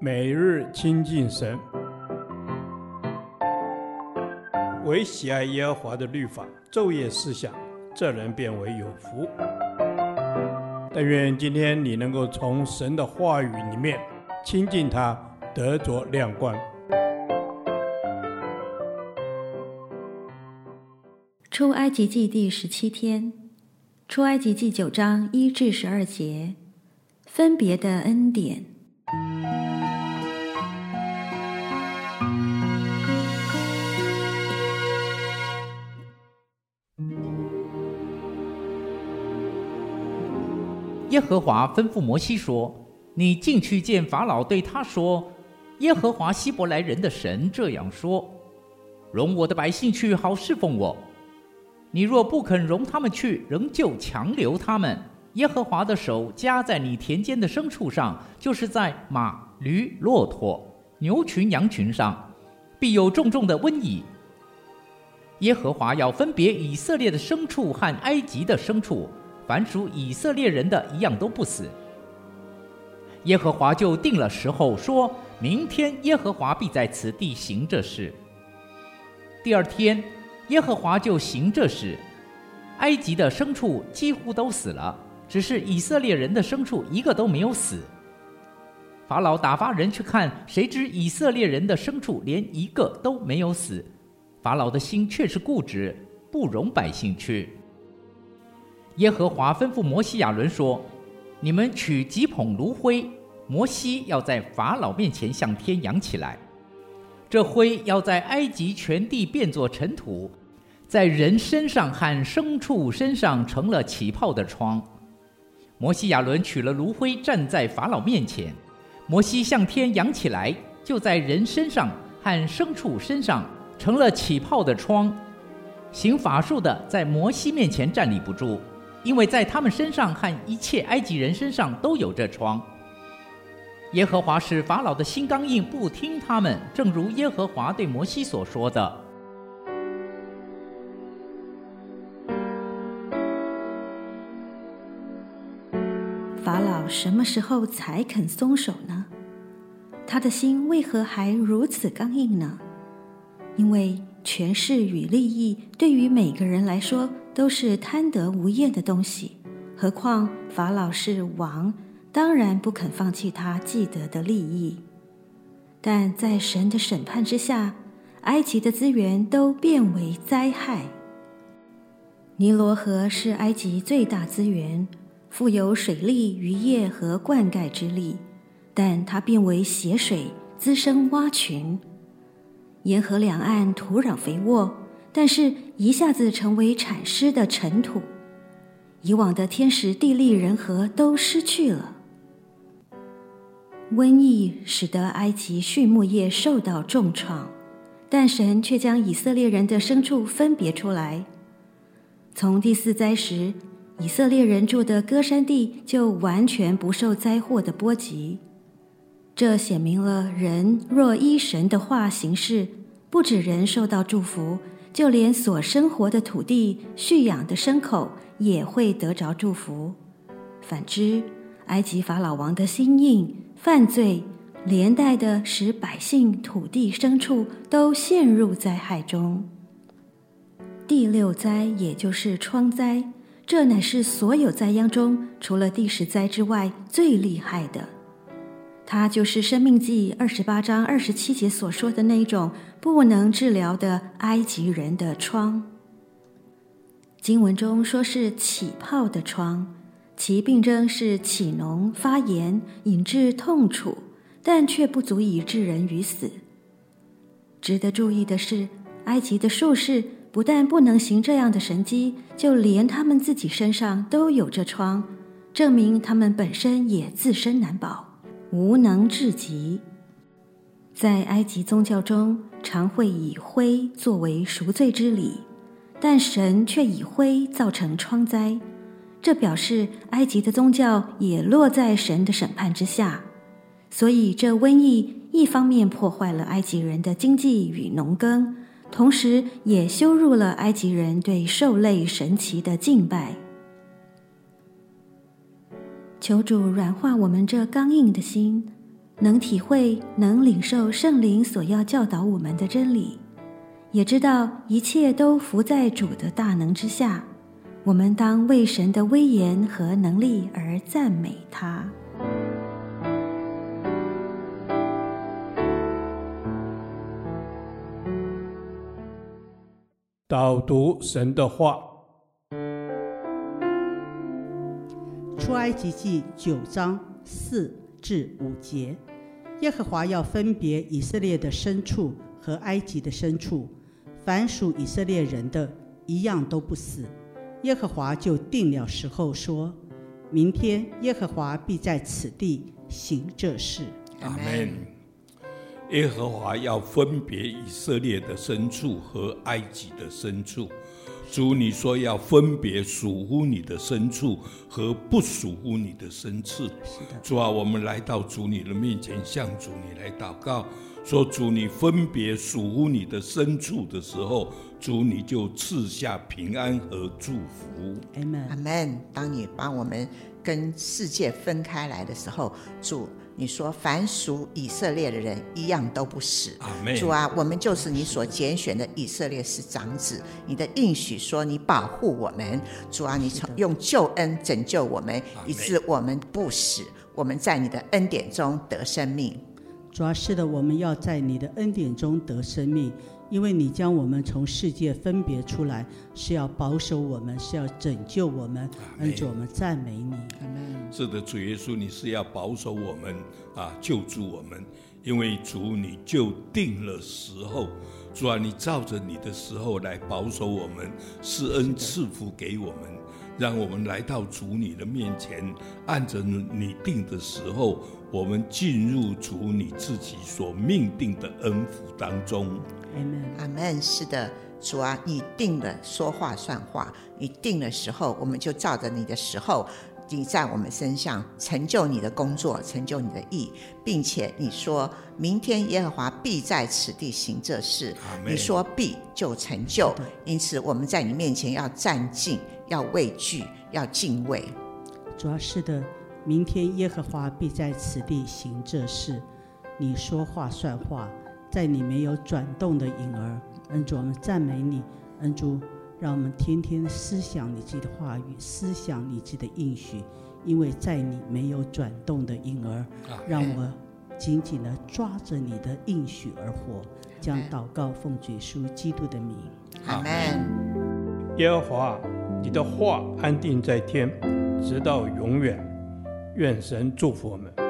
每日亲近神，唯喜爱耶和华的律法，昼夜思想，这人便为有福。但愿今天你能够从神的话语里面亲近他，得着亮光。出埃及记第十七天，出埃及记九章一至十二节，分别的恩典。耶和华吩咐摩西说：“你进去见法老，对他说：耶和华希伯来人的神这样说：容我的百姓去，好侍奉我。你若不肯容他们去，仍旧强留他们，耶和华的手加在你田间的牲畜上，就是在马、驴、骆驼、牛群、羊群上，必有重重的瘟疫。耶和华要分别以色列的牲畜和埃及的牲畜。”凡属以色列人的一样都不死。耶和华就定了时候，说明天耶和华必在此地行这事。第二天，耶和华就行这事，埃及的牲畜几乎都死了，只是以色列人的牲畜一个都没有死。法老打发人去看，谁知以色列人的牲畜连一个都没有死。法老的心却是固执，不容百姓去。耶和华吩咐摩西亚伦说：“你们取几捧炉灰，摩西要在法老面前向天扬起来。这灰要在埃及全地变作尘土，在人身上和牲畜身上成了起泡的疮。”摩西亚伦取了炉灰，站在法老面前。摩西向天扬起来，就在人身上和牲畜身上成了起泡的疮。行法术的在摩西面前站立不住。因为在他们身上和一切埃及人身上都有这疮。耶和华使法老的心刚硬，不听他们，正如耶和华对摩西所说的。法老什么时候才肯松手呢？他的心为何还如此刚硬呢？因为权势与利益对于每个人来说，都是贪得无厌的东西，何况法老是王，当然不肯放弃他既得的利益。但在神的审判之下，埃及的资源都变为灾害。尼罗河是埃及最大资源，富有水利、渔业和灌溉之力，但它变为血水，滋生蛙群。沿河两岸土壤肥沃。但是，一下子成为产湿的尘土，以往的天时地利人和都失去了。瘟疫使得埃及畜牧业受到重创，但神却将以色列人的牲畜分别出来。从第四灾时，以色列人住的歌山地就完全不受灾祸的波及。这显明了人若依神的话行事，不止人受到祝福。就连所生活的土地、畜养的牲口也会得着祝福。反之，埃及法老王的心硬、犯罪，连带的使百姓、土地、牲畜都陷入灾害中。第六灾也就是疮灾，这乃是所有灾殃中除了第十灾之外最厉害的。它就是《生命记》二十八章二十七节所说的那种不能治疗的埃及人的疮。经文中说是起泡的疮，其病症是起脓、发炎，引致痛楚，但却不足以致人于死。值得注意的是，埃及的术士不但不能行这样的神迹，就连他们自己身上都有着疮，证明他们本身也自身难保。无能至极，在埃及宗教中，常会以灰作为赎罪之礼，但神却以灰造成疮灾，这表示埃及的宗教也落在神的审判之下。所以，这瘟疫一方面破坏了埃及人的经济与农耕，同时也羞辱了埃及人对兽类神祇的敬拜。求主软化我们这刚硬的心，能体会、能领受圣灵所要教导我们的真理，也知道一切都伏在主的大能之下。我们当为神的威严和能力而赞美他。导读神的话，出埃及记九章四至五节，耶和华要分别以色列的牲畜和埃及的牲畜，凡属以色列人的，一样都不死。耶和华就定了时候，说：明天耶和华必在此地行这事。阿门。耶和华要分别以色列的牲畜和埃及的牲畜。主，你说要分别属乎你的牲畜和不属乎你的牲畜。主啊，我们来到主你的面前，向主你来祷告，说主，你分别属乎你的牲畜的时候，主你就赐下平安和祝福。阿门。阿门。当你把我们跟世界分开来的时候，主。你说，凡属以色列的人，一样都不死。主啊，我们就是你所拣选的以色列是长子。你的应许说，你保护我们。主啊，你从用救恩拯救我们，以致我们不死。我们在你的恩典中得生命。主啊，是的，我们要在你的恩典中得生命。因为你将我们从世界分别出来，是要保守我们，是要拯救我们。恩主，我们赞美你。是的，主耶稣，你是要保守我们啊，救助我们。因为主，你就定了时候，主啊，你照着你的时候来保守我们，施恩赐福给我们，让我们来到主你的面前，按着你定的时候，我们进入主你自己所命定的恩福当中。阿门。是的，主啊，你定了说话算话，你定了时候，我们就照着你的时候，你在我们身上成就你的工作，成就你的意，并且你说明天耶和华必在此地行这事，你说必就成就，因此我们在你面前要战兢，要畏惧，要敬畏。主要是的，明天耶和华必在此地行这事，你说话算话。在你没有转动的影儿，恩主，我们赞美你，恩主，让我们天天思想你自己的话语，思想你自己的应许，因为在你没有转动的影儿，让我紧紧的抓着你的应许而活，将祷告奉主耶稣基督的名，阿门。耶和华，你的话安定在天，直到永远。愿神祝福我们。